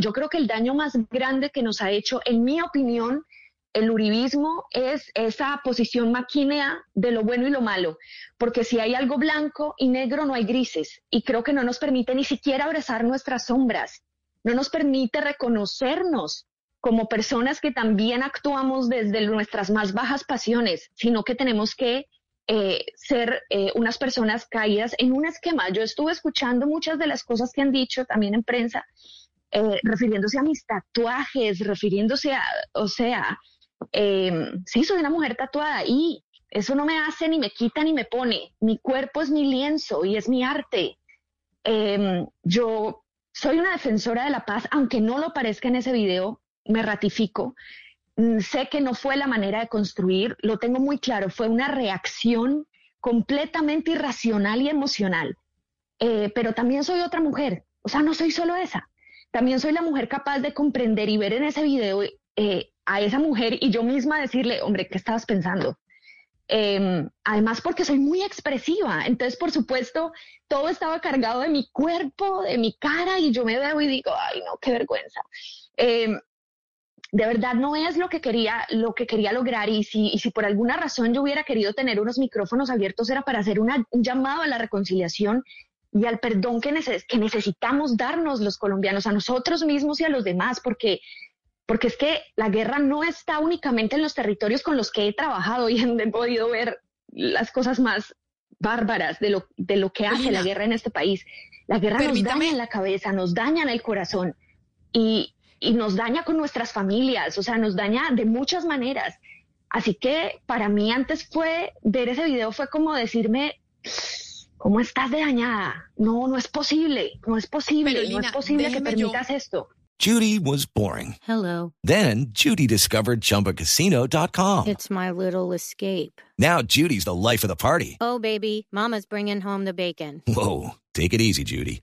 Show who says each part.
Speaker 1: Yo creo que el daño más grande que nos ha hecho, en mi opinión, el uribismo es esa posición maquínea de lo bueno y lo malo, porque si hay algo blanco y negro no hay grises, y creo que no nos permite ni siquiera abrazar nuestras sombras, no nos permite reconocernos como personas que también actuamos desde nuestras más bajas pasiones, sino que tenemos que eh, ser eh, unas personas caídas en un esquema. Yo estuve escuchando muchas de las cosas que han dicho también en prensa, eh, refiriéndose a mis tatuajes, refiriéndose a, o sea, sí, soy una mujer tatuada y eso no me hace ni me quita ni me pone. Mi cuerpo es mi lienzo y es mi arte. Em, yo soy una defensora de la paz, aunque no lo parezca en ese video, me ratifico. Mm, sé que no fue la manera de construir, lo tengo muy claro, fue una reacción completamente irracional y emocional. Eh, pero también soy otra mujer, o sea, no soy solo esa. También soy la mujer capaz de comprender y ver en ese video eh, a esa mujer y yo misma decirle, hombre, ¿qué estabas pensando? Em, además porque soy muy expresiva, entonces por supuesto todo estaba cargado de mi cuerpo, de mi cara y yo me veo y digo, ay no, qué vergüenza. Em, de verdad no es lo que quería, lo que quería lograr y si, y si por alguna razón yo hubiera querido tener unos micrófonos abiertos era para hacer un llamado a la reconciliación y al perdón que, que necesitamos darnos los colombianos a nosotros mismos y a los demás, porque porque es que la guerra no está únicamente en los territorios con los que he trabajado y he podido ver las cosas más bárbaras de lo, de lo que hace la guerra en este país. La guerra nos daña en la cabeza, nos daña en el corazón y, y nos daña con nuestras familias, o sea, nos daña de muchas maneras. Así que para mí antes fue, ver ese video fue como decirme, ¿cómo estás de dañada? No, no es posible, no es posible, no es posible que permitas esto.
Speaker 2: Judy was boring.
Speaker 3: Hello.
Speaker 2: Then Judy discovered ChumbaCasino.com.
Speaker 3: It's my little escape.
Speaker 2: Now Judy's the life of the party.
Speaker 3: Oh, baby, mama's bringing home the bacon.
Speaker 2: Whoa, take it easy, Judy.